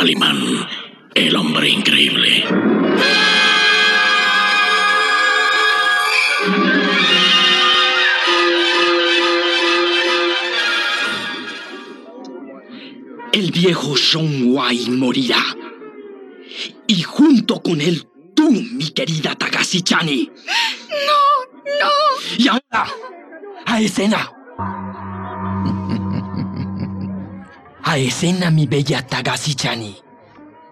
Calimán, el hombre increíble. El viejo Sean Wai morirá. Y junto con él tú, mi querida Tagashi Chani. No, no. Y ahora, a escena. A escena, mi bella Tagashi Chani.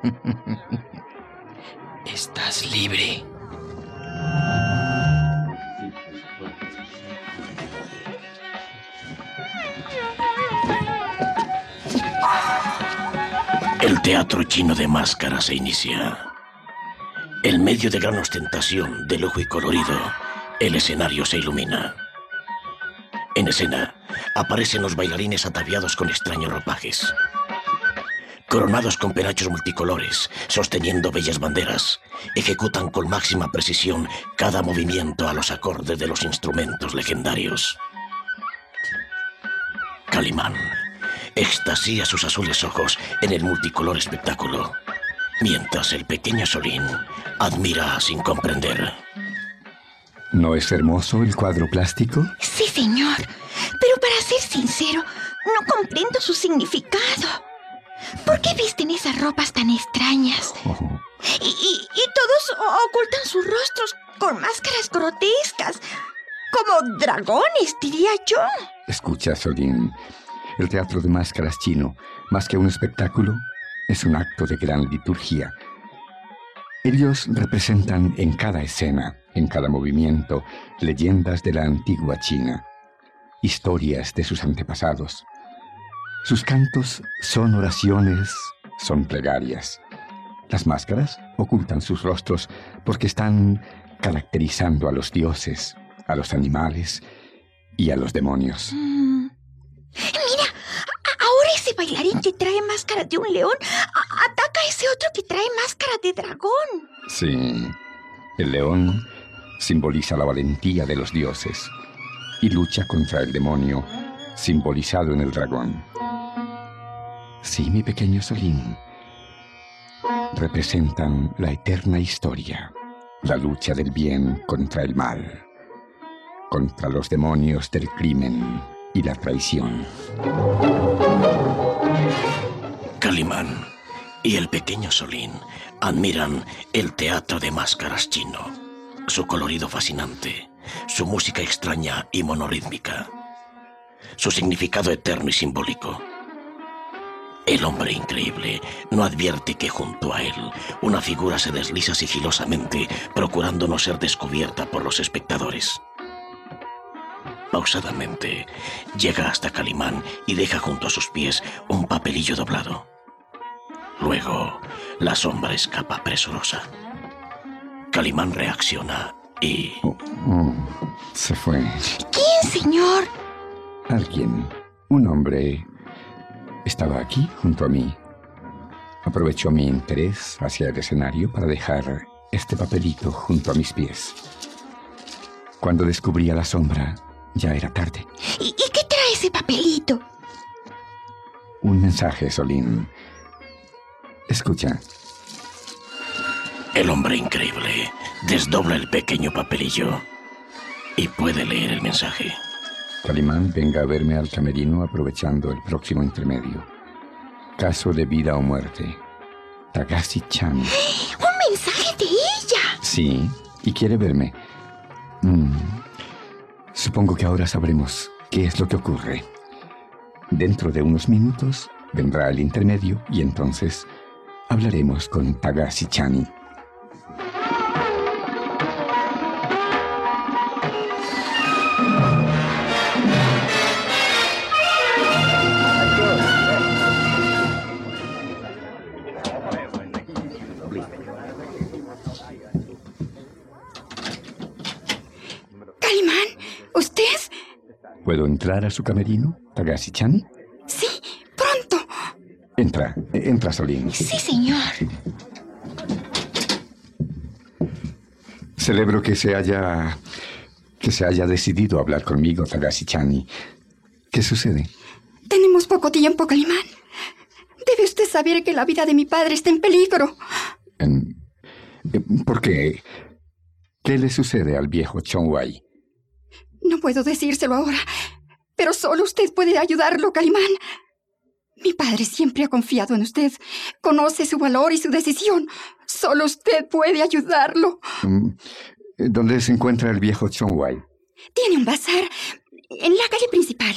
Estás libre. El teatro chino de máscaras se inicia. En medio de gran ostentación, de lujo y colorido, el escenario se ilumina. En escena aparecen los bailarines ataviados con extraños ropajes. Coronados con penachos multicolores, sosteniendo bellas banderas, ejecutan con máxima precisión cada movimiento a los acordes de los instrumentos legendarios. Calimán extasía sus azules ojos en el multicolor espectáculo, mientras el pequeño Solín admira sin comprender. ¿No es hermoso el cuadro plástico? Sí, señor. Pero para ser sincero, no comprendo su significado. ¿Por qué visten esas ropas tan extrañas? Oh, Y, y- y todos ocultan sus rostros con máscaras grotescas. Como dragones, diría yo. escucha, Solín. El teatro de máscaras chino, más que un espectáculo, es un acto de gran liturgia. Ellos representan en cada escena, en cada movimiento, leyendas de la antigua China, historias de sus antepasados. Sus cantos son oraciones, son plegarias. Las máscaras ocultan sus rostros porque están caracterizando a los dioses, a los animales y a los demonios. Mm. Mira, ahora ese bailarín que trae máscara de un león ataca a ese otro que trae máscara de dragón. Sí, el león simboliza la valentía de los dioses y lucha contra el demonio, simbolizado en el dragón. Sí, mi pequeño Solín, representan la eterna historia, la lucha del bien contra el mal, contra los demonios del crimen y la traición. Calimán y el pequeño Solín admiran el teatro de máscaras chino, su colorido fascinante, su música extraña y monorítmica, su significado eterno y simbólico. El hombre increíble no advierte que junto a él una figura se desliza sigilosamente, procurando no ser descubierta por los espectadores. Pausadamente, llega hasta Calimán y deja junto a sus pies un papelillo doblado. Luego, la sombra escapa presurosa. Calimán reacciona y... Oh, oh, se fue. ¿Quién, señor? Alguien, un hombre, estaba aquí junto a mí. Aprovechó mi interés hacia el escenario para dejar este papelito junto a mis pies. Cuando descubrí a la sombra, ya era tarde. ¿Y, y qué trae ese papelito? Un mensaje, Solín. Escucha, El hombre increíble desdobla el pequeño papelillo y puede leer el mensaje. Calimán, venga a verme al camerino aprovechando el próximo intermedio. Caso de vida o muerte. Tagashi Chan. ¡Un mensaje de ella! Sí, y quiere verme. Mm, Supongo que ahora sabremos qué es lo que ocurre. Dentro de unos minutos vendrá el intermedio y entonces hablaremos con Tagashi ¿Puedo entrar a su camerino, Tagashi Chani? Sí, pronto. Entra, entra, Solín. Sí, señor. Celebro que se haya. que se haya decidido hablar conmigo, Tagashi Chani. ¿Qué sucede? Tenemos poco tiempo, Calimán. Debe usted saber que la vida de mi padre está en peligro. ¿Por qué? ¿Qué le sucede al viejo Wai? No puedo decírselo ahora, pero solo usted puede ayudarlo, Calimán. Mi padre siempre ha confiado en usted. Conoce su valor y su decisión. Solo usted puede ayudarlo. Mm, ¿Dónde se encuentra el viejo Wai? Tiene un bazar en la calle principal.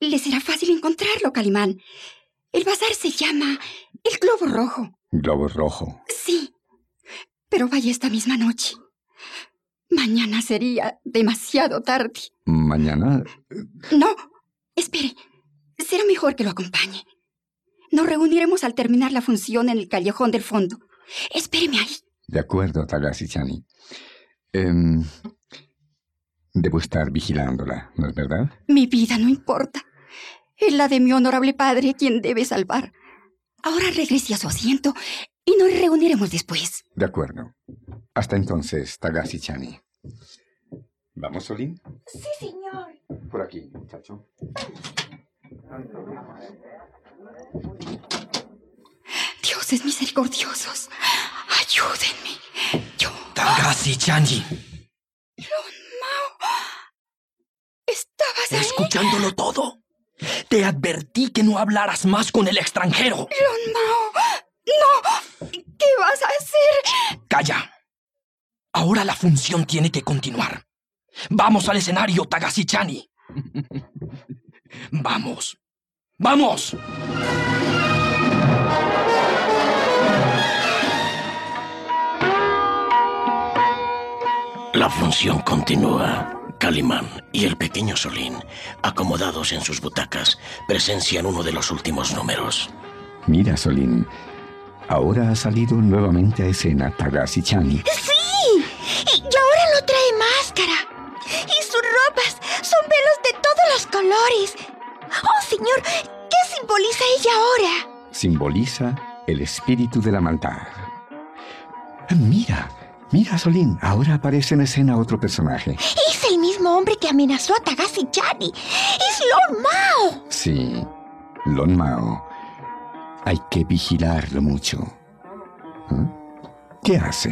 Le será fácil encontrarlo, Calimán. El bazar se llama El Globo Rojo. ¿Globo Rojo? Sí. Pero vaya esta misma noche. Mañana sería demasiado tarde. ¿Mañana? No. Espere. Será mejor que lo acompañe. Nos reuniremos al terminar la función en el callejón del fondo. Espéreme ahí. De acuerdo, Tagasi-chani. Em, debo estar vigilándola, ¿no es verdad? Mi vida no importa. Es la de mi honorable padre quien debe salvar. Ahora regrese a su asiento y nos reuniremos después. De acuerdo. Hasta entonces, Tagasi-chani. ¿Vamos, Solín? Sí, señor. Por aquí, muchacho. Dioses misericordiosos, ayúdenme. Yo. Tagasi Chanji. Lon Mao. ¿Estabas ahí? Escuchándolo todo. Te advertí que no hablaras más con el extranjero. Lon Mao. No. ¿Qué vas a hacer? Calla. Ahora la función tiene que continuar. Vamos al escenario, Tagasi Chani. Vamos. ¡Vamos! La función continúa. Calimán y el pequeño Solín, acomodados en sus butacas, presencian uno de los últimos números. Mira, Solín. Ahora ha salido nuevamente a escena Tagasi Chani. ¡Sí! Y ahora no trae máscara. Y sus ropas son velos de todos los colores. Oh, señor, ¿qué simboliza ella ahora? Simboliza el espíritu de la maldad. Mira, mira, Solín. Ahora aparece en escena otro personaje. Es el mismo hombre que amenazó a Tagasi Chani. Es Lord Mao. Sí, Lon Mao. Hay que vigilarlo mucho. ¿Ah? ¿Qué hace?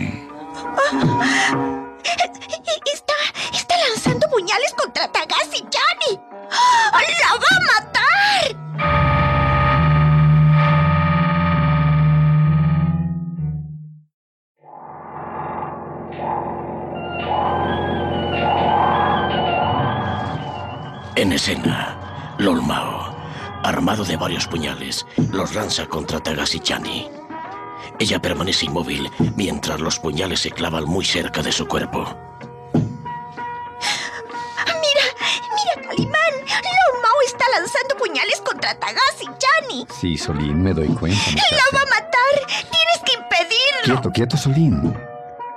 Está, está lanzando puñales contra Tagasi Chani. ¡La va a matar! En escena, Lolmao, armado de varios puñales, los lanza contra Tagasi Chani. Ella permanece inmóvil mientras los puñales se clavan muy cerca de su cuerpo. Mira, mira, Calimán. Lord Mao está lanzando puñales contra Tagasi Chani. Sí, Solín, me doy cuenta. ¡La va a matar! ¡Tienes que impedirlo! Quieto, quieto, Solín.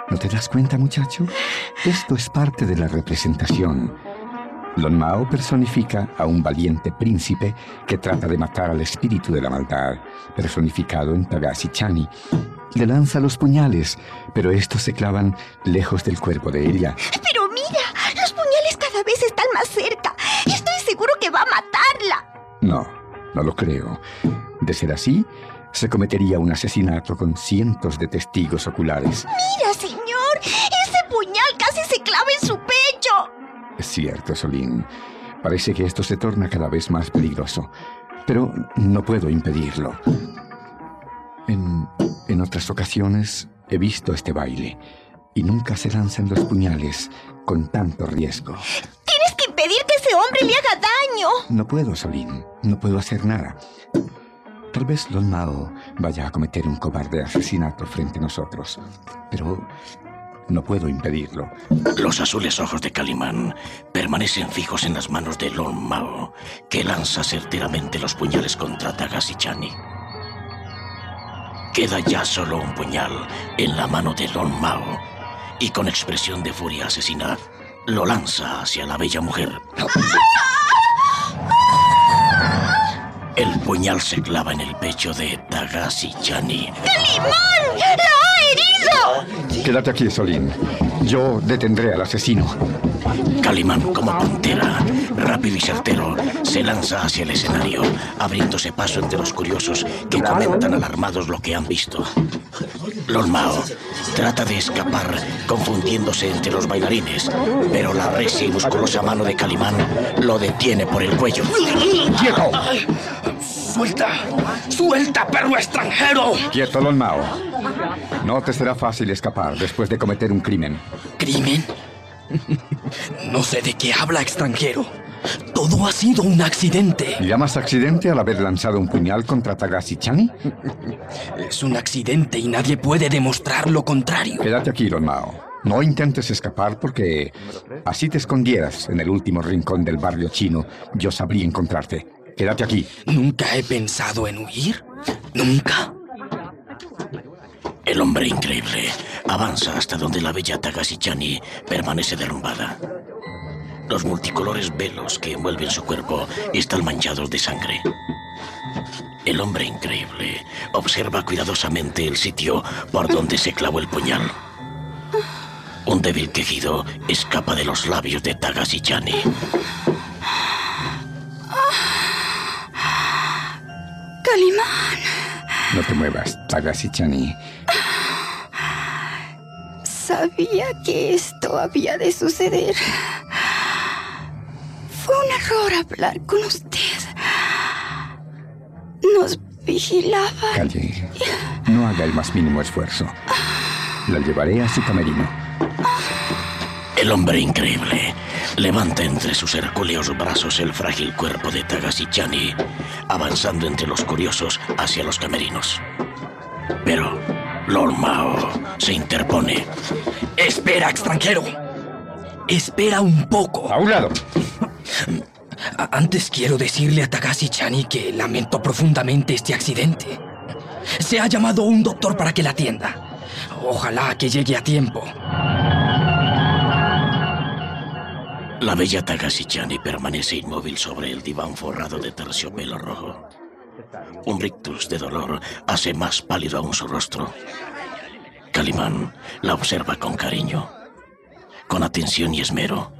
¿No te das cuenta, muchacho? Esto es parte de la representación. Lon Mao personifica a un valiente príncipe que trata de matar al espíritu de la maldad, personificado en Tagasi Chani. Le lanza los puñales, pero estos se clavan lejos del cuerpo de ella. Pero mira, los puñales cada vez están más cerca. Estoy seguro que va a matarla. No, no lo creo. De ser así, se cometería un asesinato con cientos de testigos oculares. Mira, señor, ese puñal casi se clava en su pecho. Cierto, Solín. Parece que esto se torna cada vez más peligroso. Pero no puedo impedirlo. En, en otras ocasiones he visto este baile y nunca se lanzan los puñales con tanto riesgo. Tienes que impedir que ese hombre le haga daño. No puedo, Solín. No puedo hacer nada. Tal vez Lon Mao vaya a cometer un cobarde asesinato frente a nosotros. Pero no puedo impedirlo. Los azules ojos de Calimán permanecen fijos en las manos de Lon Mao, que lanza certeramente los puñales contra Tagasi Chani. Queda ya solo un puñal en la mano de Lon Mao, y con expresión de furia asesina, lo lanza hacia la bella mujer. El puñal se clava en el pecho de Tagasi Chani. ¡Calimán! Quédate aquí, Solín. Yo detendré al asesino. Calimán, como puntera, rápido y certero, se lanza hacia el escenario, abriéndose paso entre los curiosos que comentan alarmados lo que han visto. Lolmao trata de escapar, confundiéndose entre los bailarines, pero la recia y musculosa mano de Calimán lo detiene por el cuello. ¡Quieto! ¡Suelta! ¡Suelta, perro extranjero! Quieto, Lolmao. No te será fácil escapar después de cometer un crimen. ¿Crimen? No sé de qué habla extranjero. Todo ha sido un accidente. ¿Llamas accidente al haber lanzado un puñal contra Tagashi Chani? Es un accidente y nadie puede demostrar lo contrario. Quédate aquí, Lolmao. No intentes escapar porque así te escondieras en el último rincón del barrio chino, yo sabría encontrarte. Quédate aquí. Nunca he pensado en huir. Nunca. El hombre increíble avanza hasta donde la bella Tagashi-chani permanece derrumbada. Los multicolores velos que envuelven su cuerpo están manchados de sangre. El hombre increíble observa cuidadosamente el sitio por donde se clavó el puñal. Un débil quejido escapa de los labios de Tagashi-chani. Calimán. No te muevas, Tagashi Chani. Sabía que esto había de suceder. Fue un error hablar con usted. Nos vigilaba. Calle. No haga el más mínimo esfuerzo. La llevaré a su camerino. El hombre increíble levanta entre sus hercúleos brazos el frágil cuerpo de Tagashi-chani, avanzando entre los curiosos hacia los camerinos. Pero Lord Mao se interpone. Espera, extranjero. Espera un poco. A un lado. Antes quiero decirle a Tagashi Chani que lamento profundamente este accidente. Se ha llamado un doctor para que la atienda. Ojalá que llegue a tiempo. La bella Tagashi-chani permanece inmóvil sobre el diván forrado de terciopelo rojo. Un rictus de dolor hace más pálido aún su rostro. Calimán la observa con cariño, con atención y esmero.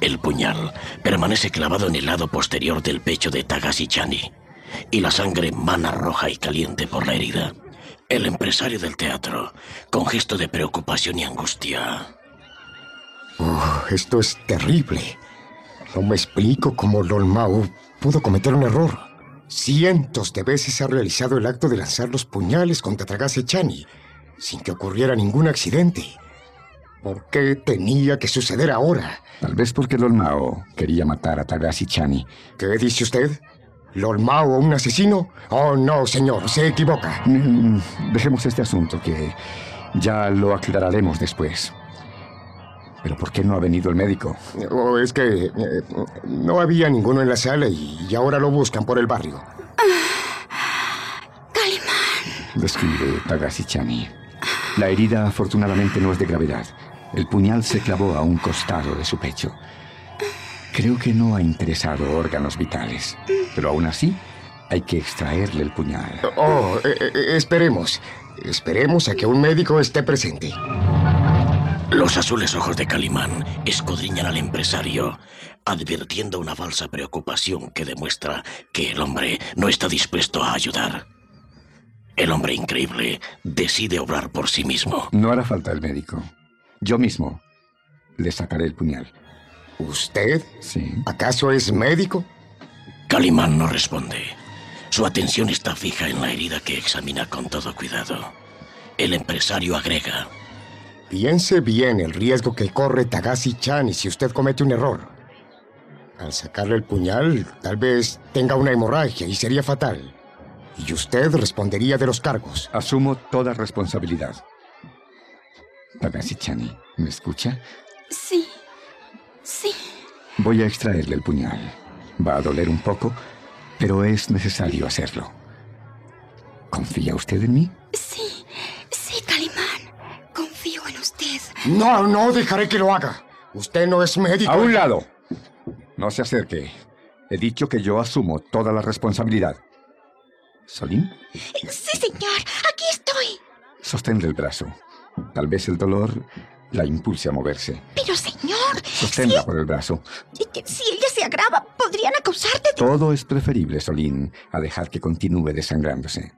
El puñal permanece clavado en el lado posterior del pecho de Tagashi-chani y la sangre mana roja y caliente por la herida. El empresario del teatro, con gesto de preocupación y angustia, Esto es terrible. No me explico cómo Lord Mao pudo cometer un error. Cientos de veces ha realizado el acto de lanzar los puñales contra Tagase Chani, sin que ocurriera ningún accidente. ¿Por qué tenía que suceder ahora? Tal vez porque Lord Mao quería matar a Tagashi Chani. ¿Qué dice usted? ¿Lord Mao un asesino? Oh, no, señor, se equivoca. Mm, Dejemos este asunto que ya lo aclararemos después. Pero ¿por qué no ha venido el médico? Oh, es que eh, no había ninguno en la sala y, y ahora lo buscan por el barrio. Calimán. Describe Tagashi Chani. La herida afortunadamente no es de gravedad. El puñal se clavó a un costado de su pecho. Creo que no ha interesado órganos vitales. Pero aún así, hay que extraerle el puñal. Oh, eh, eh, esperemos. Esperemos a que un médico esté presente. Los azules ojos de Calimán escudriñan al empresario, advirtiendo una falsa preocupación que demuestra que el hombre no está dispuesto a ayudar. El hombre increíble decide obrar por sí mismo. No hará falta el médico. Yo mismo le sacaré el puñal. ¿Usted? Sí. ¿Acaso es médico? Calimán no responde. Su atención está fija en la herida que examina con todo cuidado. El empresario agrega. Piense bien el riesgo que corre Tagashi Chan y si usted comete un error. Al sacarle el puñal, tal vez tenga una hemorragia y sería fatal. Y usted respondería de los cargos. Asumo toda responsabilidad. Tagashi Chani, ¿me escucha? Sí. Sí. Voy a extraerle el puñal. Va a doler un poco, pero es necesario hacerlo. ¿Confía usted en mí? Sí, No, no dejaré que lo haga. Usted no es médico. A un lado. No se acerque. He dicho que yo asumo toda la responsabilidad. ¿Solín? Sí, señor, aquí estoy. Sosténle el brazo. Tal vez el dolor la impulse a moverse. Pero, señor. Sosténla por el brazo. Si ella se agrava, podrían acusarte de... Todo es preferible, Solín, a dejar que continúe desangrándose.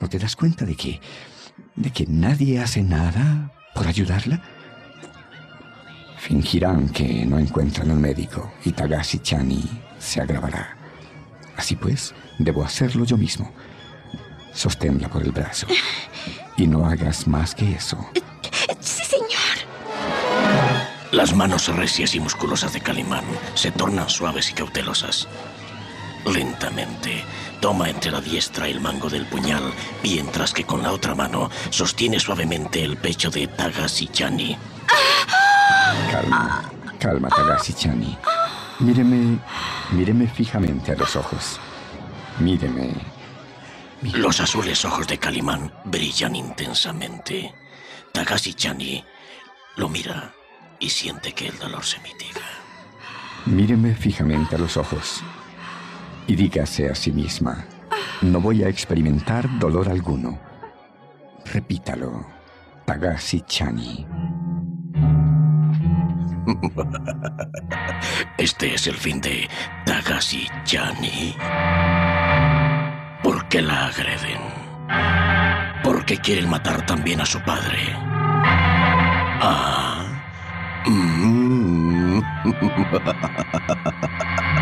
¿No te das cuenta de que. de que nadie hace nada por ayudarla? Fingirán que no encuentran al médico y Tagashi Chani se agravará. Así pues, debo hacerlo yo mismo. Sosténla por el brazo. Y no hagas más que eso. Sí, señor. Las manos recias y musculosas de Calimán se tornan suaves y cautelosas. Lentamente, toma entre la diestra el mango del puñal, mientras que con la otra mano sostiene suavemente el pecho de Tagashi Chani. Calma, calma, Tagashi-chani. Míreme, míreme fijamente a los ojos. Míreme. míreme. Los azules ojos de Calimán brillan intensamente. Tagashi-chani lo mira y siente que el dolor se mitiga. Míreme fijamente a los ojos y dígase a sí misma, no voy a experimentar dolor alguno. Repítalo, Tagashi-chani. Este es el fin de Tagashi Chani. ¿Por qué la agreden? ¿Por qué quieren matar también a su padre? Ah. Mm.